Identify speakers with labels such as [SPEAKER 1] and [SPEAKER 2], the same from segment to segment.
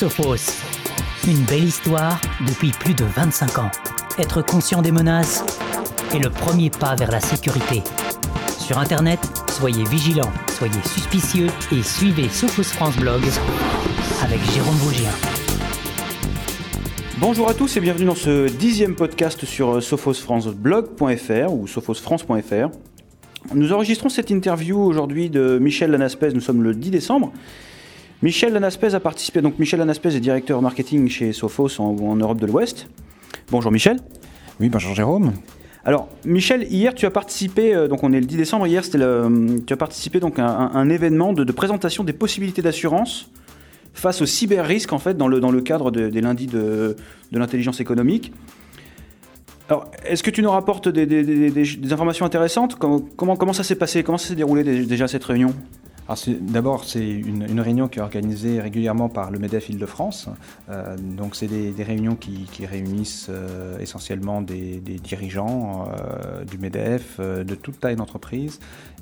[SPEAKER 1] Sophos. Une belle histoire depuis plus de 25 ans. Être conscient des menaces est le premier pas vers la sécurité. Sur Internet, soyez vigilants, soyez suspicieux et suivez Sophos France Blog avec Jérôme Bougien.
[SPEAKER 2] Bonjour à tous et bienvenue dans ce dixième podcast sur sophosfranceblog.fr ou sophosfrance.fr. Nous enregistrons cette interview aujourd'hui de Michel Lanaspez, nous sommes le 10 décembre. Michel Lanaspez a participé, donc Michel Lanaspez est directeur marketing chez Sophos en, en Europe de l'Ouest. Bonjour Michel.
[SPEAKER 3] Oui, bonjour Jérôme.
[SPEAKER 2] Alors Michel, hier tu as participé, euh, donc on est le 10 décembre, hier c'était le, tu as participé donc à un, un événement de, de présentation des possibilités d'assurance face au cyber-risque en fait dans le, dans le cadre de- des lundis de, de l'intelligence économique. Alors, est-ce que tu nous rapportes des, des- des- des- des informations intéressantes? Comment, comment, comment ça s'est passé? Comment ça s'est déroulé dé- déjà cette réunion?
[SPEAKER 3] D'abord, c'est une, réunion qui est organisée régulièrement par le MEDEF Île-de-France. Euh, donc, c'est des, réunions qui, réunissent euh, essentiellement des, dirigeants euh, du MEDEF, de toute taille d'entreprise.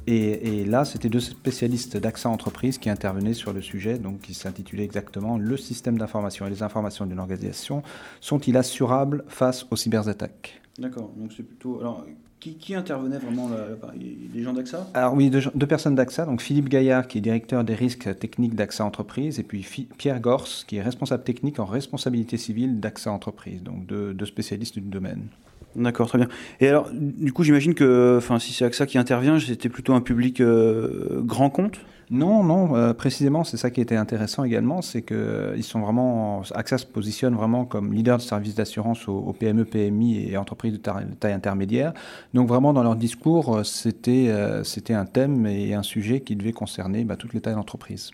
[SPEAKER 3] Et, là, c'était deux spécialistes d'AXA Entreprise qui intervenaient sur le sujet, donc qui s'intitulait exactement Le système d'information et les informations d'une organisation sont-ils assurables face aux cyberattaques?
[SPEAKER 2] D'accord, donc c'est plutôt. Qui, qui intervenait vraiment là, là, Les gens d'AXA?
[SPEAKER 3] Alors oui, deux, deux personnes d'AXA, donc Philippe Gaillard qui est directeur des risques techniques d'AXA Entreprise et puis Pierre Gors qui est responsable technique en responsabilité civile d'AXA Entreprise, donc deux, deux spécialistes du domaine.
[SPEAKER 2] D'accord, très bien. Et alors, du coup, j'imagine que enfin, si c'est AXA qui intervient, c'était plutôt un public euh, grand compte?
[SPEAKER 3] Non, non, euh, précisément, c'est ça qui était intéressant également, c'est que ils sont vraiment, AXA se positionne vraiment comme leader de services d'assurance aux, PME, PMI et entreprises de taille, intermédiaire. Donc vraiment dans leur discours, euh, c'était euh, c'était un thème et un sujet qui devait concerner bah, toutes les tailles d'entreprise.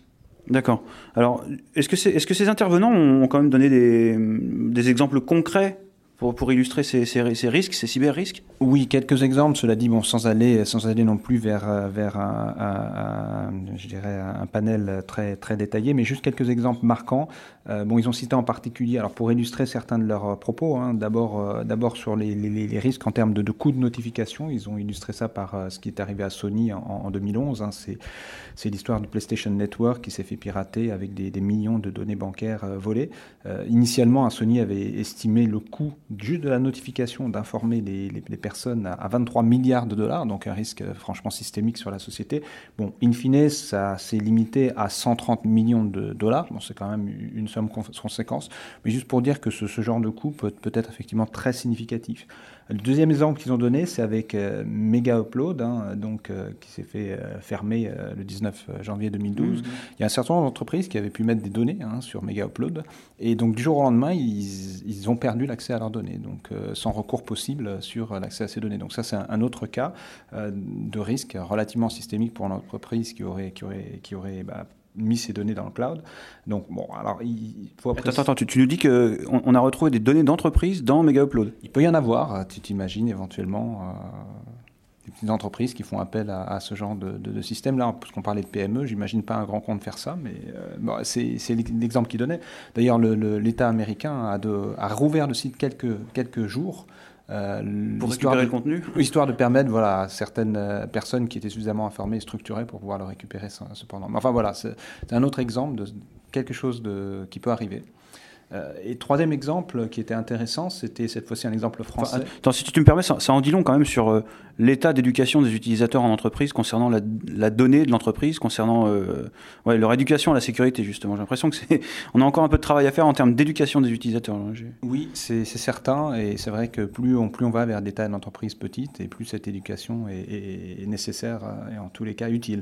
[SPEAKER 2] D'accord. Alors, est-ce que, ces intervenants ont quand même donné des exemples concrets pour, illustrer ces, risques, ces cyber-risques
[SPEAKER 3] Oui, quelques exemples, cela dit, bon, sans aller, sans aller non plus vers, euh, vers un, je dirais un panel très, très détaillé, mais juste quelques exemples marquants. Euh, bon, ils ont cité en particulier, alors pour illustrer certains de leurs euh, propos, hein, d'abord, sur les, risques en termes de, coûts de notification, ils ont illustré ça par ce qui est arrivé à Sony en, en 2011. hein, c'est, l'histoire du PlayStation Network qui s'est fait pirater avec des, millions de données bancaires volées. Initialement, hein, Sony avait estimé le coût juste de la notification d'informer les, les- les personnes à, à 23 milliards de dollars, donc un risque euh, franchement systémique sur la société. Bon, in fine, ça s'est limité à 130 millions de dollars. Bon, c'est quand même une somme con- conséquence, mais juste pour dire que ce, ce genre de coût peut, peut être effectivement très significatif. Le deuxième exemple qu'ils ont donné, c'est avec euh, Mega Upload, hein, donc, euh, qui s'est fait euh, fermer le 19 janvier 2012. Il y a un certain nombre d'entreprises qui avaient pu mettre des données hein, sur Mega Upload, et donc du jour au lendemain, ils, ils ont perdu l'accès à leurs données, donc euh, sans recours possible sur l'accès à ces données. Donc ça, c'est un, autre cas euh, de risque relativement systémique pour l'entreprise qui aurait, qui aurait, qui aurait bah, mis ces données dans le cloud. Donc bon, alors il faut
[SPEAKER 2] Attends, attends, attends, tu, tu nous dis qu'on on a retrouvé des données d'entreprise dans Mega Upload.
[SPEAKER 3] il peut y en avoir, tu t'imagines éventuellement euh, des petites entreprises qui font appel à, à ce genre de, de- de système. Là, parce qu'on parlait de PME, j'imagine pas un grand compte faire ça, mais euh, bon, c'est l'exemple qu'il donnait. D'ailleurs, le- le- l'État américain a, de- a rouvert le site quelques, quelques jours. euh,
[SPEAKER 2] Pour récupérer
[SPEAKER 3] de-
[SPEAKER 2] le contenu?
[SPEAKER 3] Histoire de permettre voilà, à certaines euh, personnes qui étaient suffisamment informées et structurées pour pouvoir le récupérer cependant. Mais enfin voilà, c'est un autre exemple de quelque chose qui peut arriver. Euh, et troisième exemple qui était intéressant, c'était cette fois-ci un exemple français.
[SPEAKER 2] Enfin, attends, si tu me permets, ça, ça en dit long quand même sur euh, l'état d'éducation des utilisateurs en entreprise concernant la, la donnée de l'entreprise, concernant euh, ouais, leur éducation à la sécurité justement. J'ai l'impression que c'est, on a encore un peu de travail à faire en termes d'éducation des utilisateurs. J'ai-
[SPEAKER 3] Oui, c'est certain, et c'est vrai que plus on, plus on va vers des tailles d'entreprises petites, et plus cette éducation est, est- est nécessaire et en tous les cas utile.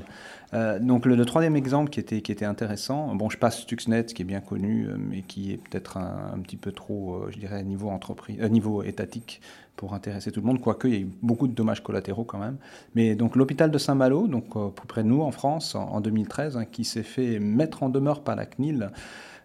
[SPEAKER 3] Euh, donc le, le troisième exemple qui était, qui était intéressant, bon je passe Stuxnet qui est bien connu, mais qui est peut-être un, petit peu trop, euh, je dirais, niveau, entreprise, euh, niveau étatique pour intéresser tout le monde, quoique il y a eu beaucoup de dommages collatéraux quand même. Mais donc l'hôpital de Saint-Malo, donc euh, plus près de nous en France, en, en 2013, hein, qui s'est fait mettre en demeure par la CNIL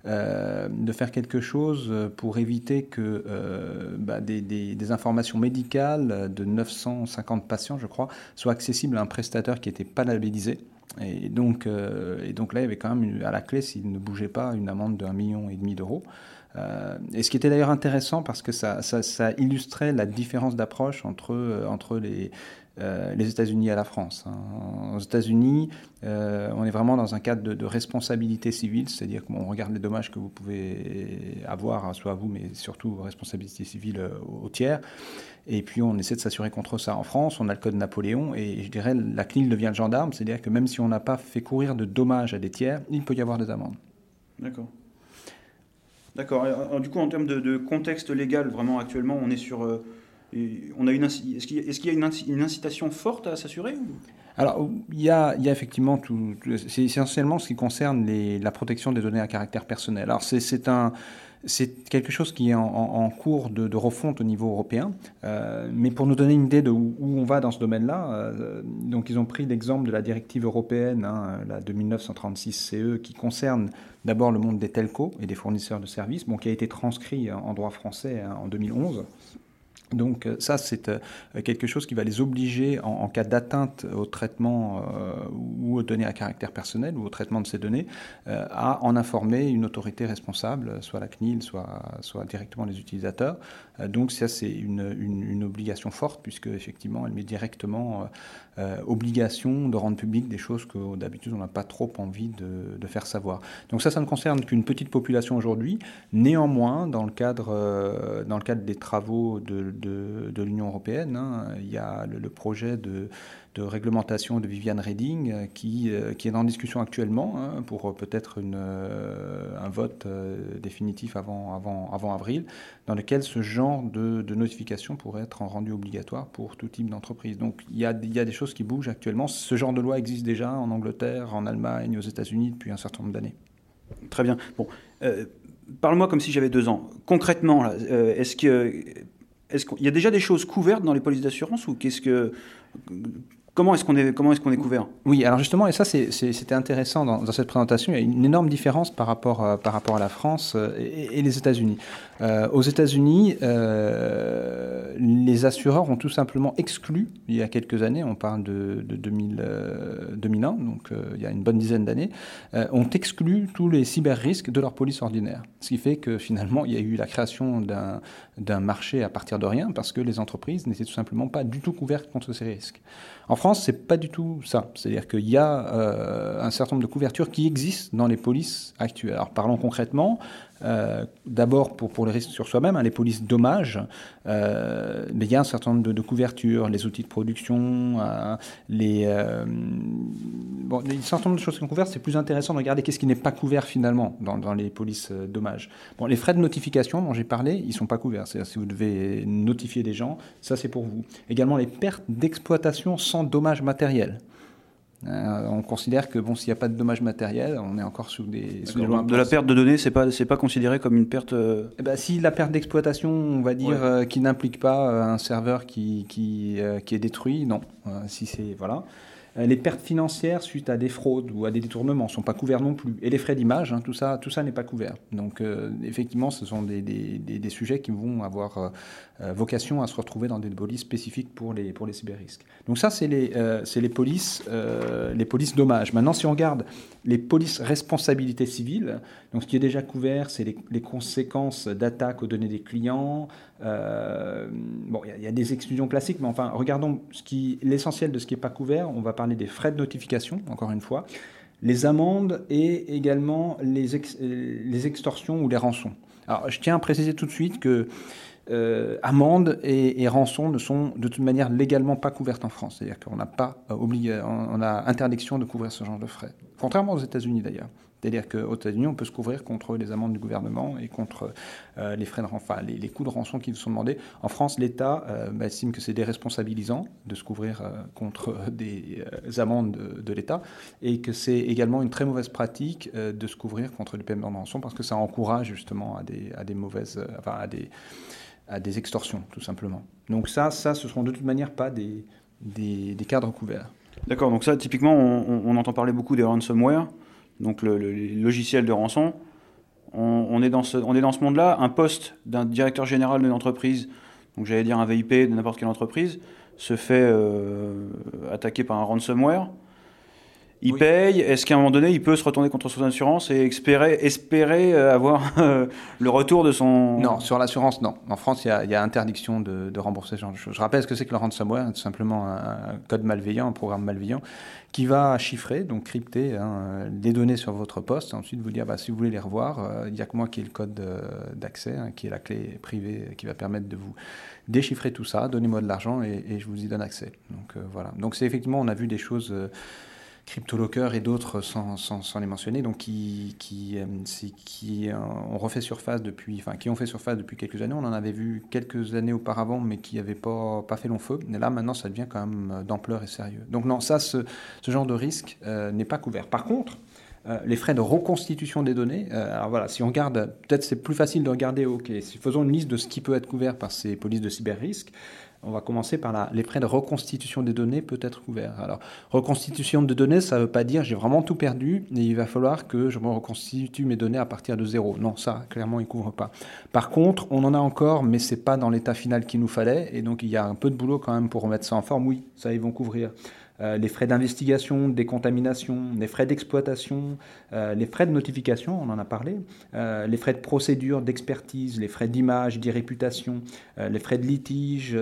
[SPEAKER 3] de faire quelque chose pour éviter que bah, des, des- des informations médicales de 950 patients, je crois, soient accessibles à un prestataire qui n'était pas labellisé. Et donc, euh, et donc là, il y avait quand même à la clé, s'il ne bougeait pas, une amende de 1,5 million et demi d'euros. Euh, et ce qui était d'ailleurs intéressant parce que ça, illustrait la différence d'approche entre, euh, entre les, les États-Unis à la France. Hein. Aux États-Unis, on est vraiment dans un cadre de, responsabilité civile, c'est-à-dire qu'on regarde les dommages que vous pouvez avoir, soit à vous, mais surtout responsabilité civile au tiers. Et puis on essaie de s'assurer contre ça. En France, on a le code Napoléon et je dirais la CNIL devient le gendarme, c'est-à-dire que même si on n'a pas fait courir de dommages à des tiers, il peut y avoir des amendes.
[SPEAKER 2] D'accord. D'accord. Du coup, en termes de, contexte légal, vraiment actuellement, on est sur. Euh, on a une. Est-ce qu'il y, a une, incitation forte à s'assurer
[SPEAKER 3] alors, il y, a, il y a, effectivement tout. C'est essentiellement ce qui concerne la protection des données à caractère personnel. Alors, c'est un, c'est quelque chose qui est en, cours de, refonte au niveau européen. Euh, mais pour nous donner une idée de où, on va dans ce domaine-là, euh, donc ils ont pris l'exemple de la directive européenne, hein, la de 1936 CE, qui concerne d'abord le monde des telcos et des fournisseurs de services, bon, qui a été transcrit en droit français hein, en 2011. Donc euh, ça, c'est euh, quelque chose qui va les obliger, en, cas d'atteinte au traitement euh, ou aux données à caractère personnel ou au traitement de ces données, à en informer une autorité responsable, soit la CNIL, soit, directement les utilisateurs. donc ça, c'est une, obligation forte, puisque effectivement, elle met directement obligation de rendre public des choses que d'habitude, on n'a pas trop envie de, de, faire savoir. Donc ça, ça ne concerne qu'une petite population aujourd'hui. Néanmoins, dans le cadre, dans le cadre des travaux de de, l'Union européenne. Hein. Il y a le, projet de, réglementation de Viviane Reding euh, qui, euh, qui est en discussion actuellement hein, pour peut-être euh, un vote définitif avant, avril, dans lequel ce genre de, notification pourrait être rendu obligatoire pour tout type d'entreprise. Donc il y, a, il y, a, des choses qui bougent actuellement. Ce genre de loi existe déjà en Angleterre, en Allemagne, aux États-Unis depuis un certain nombre d'années.
[SPEAKER 2] Très bien. Bon, parle-moi comme si j'avais deux ans. Concrètement, est-ce que est-ce qu'il y a déjà des choses couvertes dans les polices d'assurance ou qu'est-ce que Comment est-ce qu'on est, comment est, qu'on est couvert?
[SPEAKER 3] Oui, alors justement, et ça c'était intéressant dans, cette présentation, il y a une énorme différence par rapport, par rapport à la France euh, et, les États-Unis. Euh, aux États-Unis, euh, les assureurs ont tout simplement exclu, il y a quelques années, on parle de, de 2000, 2001, donc il y a une bonne dizaine d'années, ont exclu tous les cyber-risques de leur police ordinaire. Ce qui fait que finalement, il y a eu la création d'un marché à partir de rien parce que les entreprises n'étaient tout simplement pas du tout couvertes contre ces risques. France, c'est pas du tout ça. C'est-à-dire qu'il y a euh, un certain nombre de couvertures qui existent dans les polices actuelles. Alors parlons concrètement. Euh, d'abord pour, pour les risques sur soi-même, hein, les polices dommages, euh, il y a un certain nombre de, couvertures, les outils de production, les, bon, un certain nombre de choses qui sont couvertes. C'est plus intéressant de regarder qu'est-ce qui n'est pas couvert finalement dans, dans les polices dommages. Bon, les frais de notification dont j'ai parlé, ils sont pas couverts. C'est-à-dire si vous devez notifier des gens, ça c'est pour vous. Également les pertes d'exploitation sans dommages matériels. Euh, on considère que bon, s'il n'y a pas de dommages matériels, on est encore sous des.
[SPEAKER 2] de la perte de données, c'est pas c'est pas considéré comme une perte. Euh,
[SPEAKER 3] eh ben, si la perte d'exploitation, on va dire, euh, qui n'implique pas un serveur qui qui, qui est détruit, non. si c'est voilà. Euh, les pertes financières suite à des fraudes ou à des détournements ne sont pas couverts non plus. Et les frais d'image, hein, tout ça, tout ça n'est pas couvert. Donc euh, effectivement, ce sont des, des, sujets qui vont avoir euh, vocation à se retrouver dans des polices spécifiques pour les, pour les cyberrisques. Donc ça, c'est les, les, polices, les polices dommages. Maintenant, si on regarde les polices responsabilité civile, donc ce qui est déjà couvert, c'est les, conséquences d'attaques aux données des clients. Bon, il y, a des exclusions classiques, mais enfin, regardons l'essentiel de ce qui n'est pas couvert. On va parler des frais de notification, encore une fois, les amendes et également les, les extorsions ou les rançons. Alors, je tiens à préciser tout de suite que euh, amendes et, rançons ne sont de toute manière légalement pas couvertes en France. C'est-à-dire qu'on n'a pas euh, on a interdiction de couvrir ce genre de frais. Contrairement aux États-Unis d'ailleurs. C'est-à-dire qu'aux États-Unis, on peut se couvrir contre les amendes du gouvernement et contre euh, les frais de enfin, les, coûts de rançon qui vous sont demandés. En France, l'État euh, estime que c'est déresponsabilisant de se couvrir euh, contre des amendes de, l'État et que c'est également une très mauvaise pratique de se couvrir contre les paiements de rançon parce que ça encourage justement à des, mauvaises, enfin, à des, extorsions, tout simplement. Donc ça, ça, ce seront de toute manière pas des, des, cadres couverts.
[SPEAKER 2] D'accord, donc ça, typiquement, on, on entend parler beaucoup des ransomware donc le, logiciel de rançon. On, est dans ce, on est dans ce monde-là. Un poste d'un directeur général d'une entreprise, donc j'allais dire un VIP de n'importe quelle entreprise, se fait euh, attaquer par un ransomware. Il paye. Est-ce qu'à un moment donné, il peut se retourner contre son assurance et espérer, espérer euh, avoir euh, le retour de son...
[SPEAKER 3] Non, sur l'assurance, non. En France, il y a, interdiction de, rembourser ce genre de choses. Je rappelle ce que c'est que le ransomware, tout simplement un, code malveillant, un programme malveillant, qui va chiffrer, donc crypter hein, des données sur votre poste, et ensuite vous dire, bah, si vous voulez les revoir, euh, il n'y a que moi qui ai le code d'accès, hein, qui est la clé privée qui va permettre de vous déchiffrer tout ça, donnez-moi de l'argent et, je vous y donne accès. Donc voilà. Donc c'est effectivement, on a vu des choses... CryptoLocker et d'autres sans, les mentionner, donc qui, euh, euh, ont refait surface depuis, enfin qui ont fait surface depuis quelques années. On en avait vu quelques années auparavant, mais qui n'avaient pas, fait long feu. Et là, maintenant, ça devient quand même euh, d'ampleur et sérieux. Donc non, ça, ce genre de risque n'est pas couvert. Par contre, les frais de reconstitution des données. alors voilà, si on regarde, peut-être c'est plus facile de regarder, ok, si faisons une liste de ce qui peut être couvert par ces polices de cyber-risque, on va commencer par la, les frais de reconstitution des données peut être couverts. Alors, reconstitution de données, ça ne veut pas dire j'ai vraiment tout perdu et il va falloir que je me reconstitue mes données à partir de zéro. Non, ça, clairement, il ne couvre pas. Par contre, on en a encore, mais ce n'est pas dans l'état final qu'il nous fallait. Et donc, il y a un peu de boulot quand même pour remettre ça en forme. Oui, ça, ils vont couvrir. Euh, les frais d'investigation, décontamination, les frais d'exploitation, euh, les frais de notification, on en a parlé, euh, les frais de procédure, d'expertise, les frais d'image, d'irréputation, les frais de litige,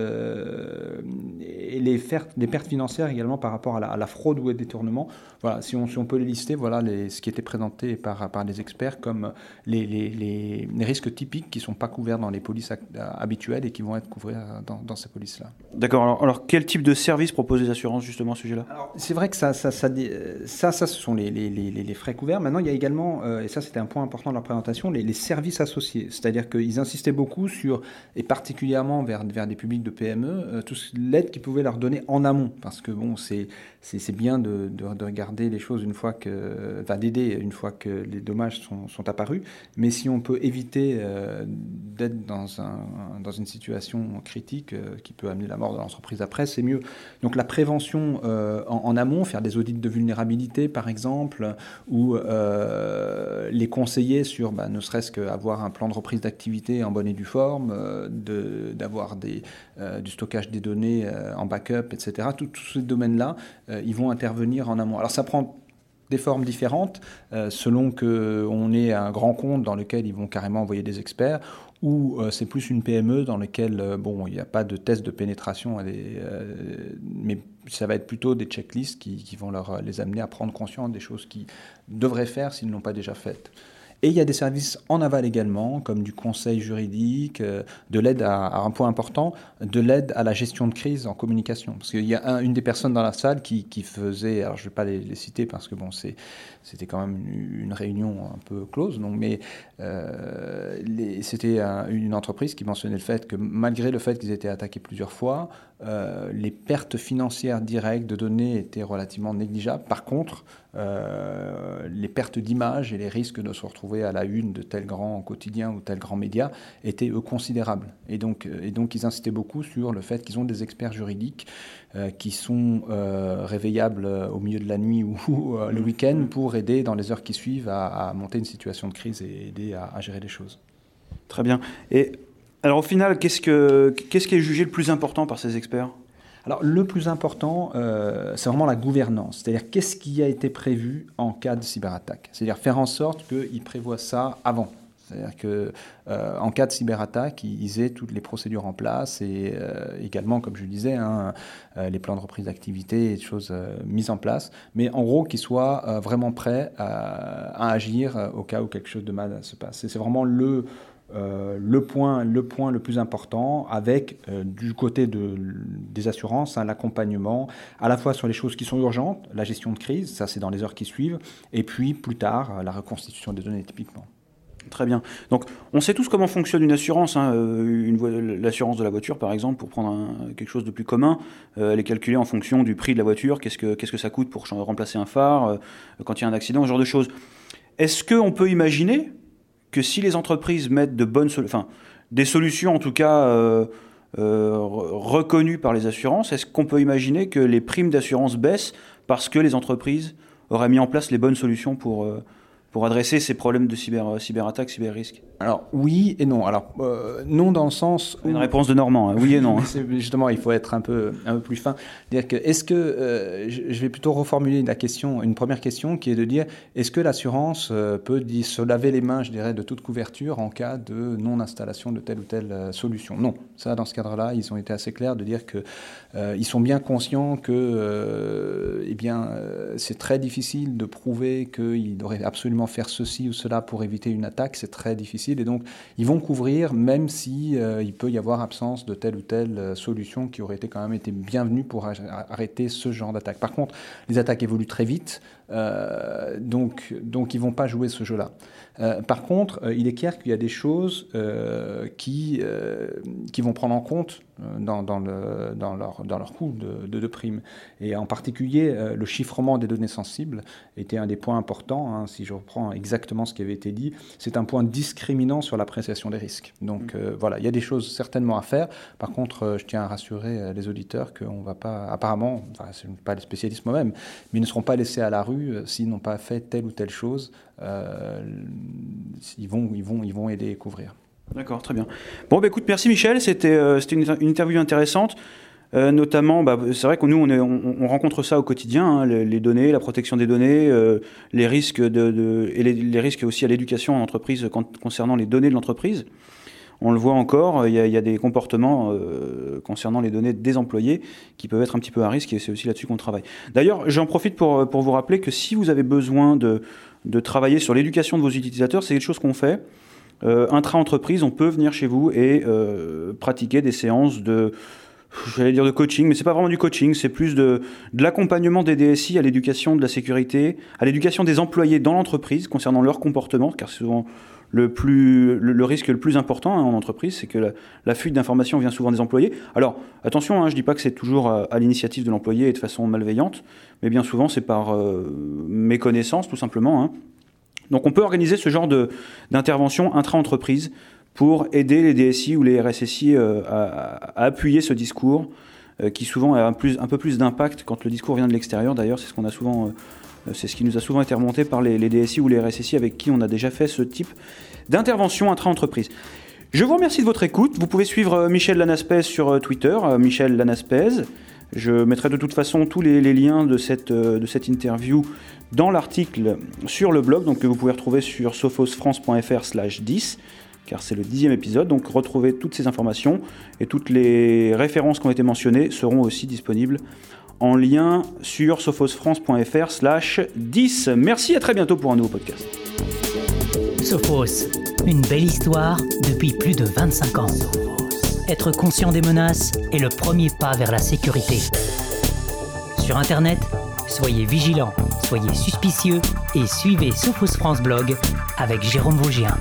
[SPEAKER 3] et les, pertes financières également par rapport à la, fraude ou au détournement. Voilà, si on, peut les lister, voilà ce qui était présenté par, par les experts comme les, risques typiques qui ne sont pas couverts dans les polices habituelles et qui vont être couverts dans, ces polices-là.
[SPEAKER 2] D'accord. Alors, alors, quel type de service proposent les assurances justement
[SPEAKER 3] c'est vrai que ça, ça, ça, ça, ce sont les, frais couverts. Maintenant, il y a également, euh, et ça c'était un point important de leur présentation, les, services associés. C'est-à-dire qu'ils insistaient beaucoup sur, et particulièrement vers, vers des publics de PME, euh, l'aide qu'ils pouvaient leur donner en amont. Parce que bon, c'est c'est bien de, de, regarder les choses une fois que, enfin d'aider une fois que les dommages sont, sont apparus. Mais si on peut éviter euh, d'être dans, un, dans une situation critique qui peut amener la mort de l'entreprise après, c'est mieux. Donc la prévention euh, en, amont, faire des audits de vulnérabilité par exemple, ou euh, les conseiller sur bah, ne serait-ce qu'avoir un plan de reprise d'activité en bonne et due forme, euh, d'avoir du stockage des données en backup, etc. Tous ces domaines-là, ils vont intervenir en amont. Alors ça prend des formes différentes, selon qu'on est un grand compte dans lequel ils vont carrément envoyer des experts, ou c'est plus une PME dans laquelle bon, il n'y a pas de test de pénétration, mais ça va être plutôt des checklists qui, qui vont leur, les amener à prendre conscience des choses qu'ils devraient faire s'ils ne l'ont pas déjà faites. Et il y a des services en aval également, comme du conseil juridique, euh, de l'aide à, un point important, de l'aide à la gestion de crise en communication. Parce qu'il y a une des personnes dans la salle qui, faisait, alors je ne vais pas les, citer parce que bon, c'était quand même une, réunion un peu close, donc, mais euh, c'était une entreprise qui mentionnait le fait que malgré le fait qu'ils étaient attaqués plusieurs fois, euh, les pertes financières directes de données étaient relativement négligeables. Par contre, euh, les pertes d'image et les risques de se retrouver à la une de tel grand quotidien ou tel grand média étaient eux considérables. Et donc, euh, et donc ils insistaient beaucoup sur le fait qu'ils ont des experts juridiques qui sont réveillables au milieu de la nuit ou, le week-end pour aider dans les heures qui suivent à, monter une situation de crise et aider à, à gérer les choses.
[SPEAKER 2] Très bien. Et alors au final, qu'est-ce, que, qu'est-ce qui est jugé le plus important par ces experts?
[SPEAKER 3] Alors le plus important, euh, c'est vraiment la gouvernance, c'est-à-dire qu'est-ce qui a été prévu en cas de cyberattaque, c'est-à-dire faire en sorte qu'ils prévoient ça avant. C'est-à-dire qu'en euh, cas de cyberattaque, ils aient toutes les procédures en place et euh, également, comme je le disais, hein, les plans de reprise d'activité et des choses mises en place. Mais en gros, qu'ils soient vraiment prêts à, agir au cas où quelque chose de mal se passe. C'est vraiment le, euh, le, point, le point le plus important avec euh, du côté de, des assurances hein, l'accompagnement à la fois sur les choses qui sont urgentes, la gestion de crise, ça c'est dans les heures qui suivent, et puis plus tard la reconstitution des données typiquement.
[SPEAKER 2] Très bien. Donc, on sait tous comment fonctionne une assurance. Hein. Euh, l'assurance de la voiture, par exemple, pour prendre quelque chose de plus commun, elle est calculée en fonction du prix de la voiture. Qu'est-ce que, qu'est-ce que ça coûte pour remplacer un phare quand il y a un accident, ce genre de choses. Est-ce qu'on peut imaginer que si les entreprises mettent de bonnes enfin, des solutions en tout cas euh, euh, reconnues par les assurances, est-ce qu'on peut imaginer que les primes d'assurance baissent parce que les entreprises auraient mis en place les bonnes solutions pour, euh, pour adresser ces problèmes de cyber, cyberattaque, cyber-risque
[SPEAKER 3] Alors oui et non. Alors euh, non dans le sens
[SPEAKER 2] où... Une réponse de Normand, hein. oui et non.
[SPEAKER 3] justement, il faut être un peu, un peu plus fin. Dire que est-ce que euh, je vais plutôt reformuler la question, une première question qui est de dire est-ce que l'assurance euh, peut se laver les mains, je dirais, de toute couverture en cas de non-installation de telle ou telle solution? Non, ça dans ce cadre-là, ils ont été assez clairs de dire que ils sont bien conscients que eh bien c'est très difficile de prouver qu'il aurait absolument faire ceci ou cela pour éviter une attaque, c'est très difficile. Et donc, ils vont couvrir, même si euh, il peut y avoir absence de telle ou telle euh, solution qui aurait été quand même été bienvenue pour arrêter ce genre d'attaque. Par contre, les attaques évoluent très vite, donc, donc ils vont pas jouer ce jeu-là. par contre, il est clair qu'il y a des choses qui, qui vont prendre en compte dans, dans, le, dans, leur, dans leur coût de, de, prime. Et en particulier, le chiffrement des données sensibles était un des points importants. Hein, si je reprends exactement ce qui avait été dit, c'est un point discriminant sur l'appréciation des risques. Donc mm. euh, voilà, il y a des choses certainement à faire. Par contre, euh, je tiens à rassurer euh, les auditeurs qu'on va pas, apparemment, enfin, ce pas les spécialistes moi-même, mais ils ne seront pas laissés à la rue s'ils n'ont pas fait telle ou telle chose. ils, vont, ils, vont, ils vont aider et couvrir.
[SPEAKER 2] D'accord, très bien. Bon, bah, écoute, merci Michel, c'était une, une interview intéressante. Euh, notamment, bah, c'est vrai que nous, on, on, rencontre ça au quotidien, hein, les, données, la protection des données, euh, les risques de, et les, risques aussi à l'éducation en entreprise concernant les données de l'entreprise. On le voit encore, il y a, des comportements euh, concernant les données des employés qui peuvent être un petit peu à risque et c'est aussi là-dessus qu'on travaille. D'ailleurs, j'en profite pour, pour vous rappeler que si vous avez besoin de, travailler sur l'éducation de vos utilisateurs, c'est quelque chose qu'on fait. Euh, intra-entreprise, on peut venir chez vous et pratiquer des séances de j'allais dire de coaching, mais c'est pas vraiment du coaching, c'est plus de, de l'accompagnement des DSI à l'éducation de la sécurité, à l'éducation des employés dans l'entreprise concernant leur comportement, car souvent le, plus, le, risque le plus important hein, en entreprise, c'est que la, fuite d'informations vient souvent des employés. Alors attention, hein, je dis pas que c'est toujours à, l'initiative de l'employé et de façon malveillante, mais bien souvent c'est par euh, méconnaissance tout simplement. Hein. Donc on peut organiser ce genre d'intervention intra-entreprise pour aider les DSI ou les RSSI euh, à, appuyer ce discours euh, qui souvent a un, plus, un peu plus d'impact quand le discours vient de l'extérieur. D'ailleurs, c'est ce qu'on a souvent, c'est ce qui nous a souvent été remonté par les, DSI ou les RSSI avec qui on a déjà fait ce type d'intervention intra-entreprise. Je vous remercie de votre écoute. Vous pouvez suivre Michel Lanaspez sur Twitter, Michel Lanaspez. Je mettrai de toute façon tous les, liens de cette, interview dans l'article sur le blog, donc que vous pouvez retrouver sur sophosfrance.fr/slash 10 car c'est le dixième épisode. Donc retrouvez toutes ces informations et toutes les références qui ont été mentionnées seront aussi disponibles en lien sur sophosfrance.fr slash 10. Merci, à très bientôt pour un nouveau podcast.
[SPEAKER 1] Sophos, une belle histoire depuis plus de 25 ans. Être conscient des menaces est le premier pas vers la sécurité. Sur Internet, soyez vigilants, soyez suspicieux et suivez Sophos France Blog avec Jérôme Vaugien.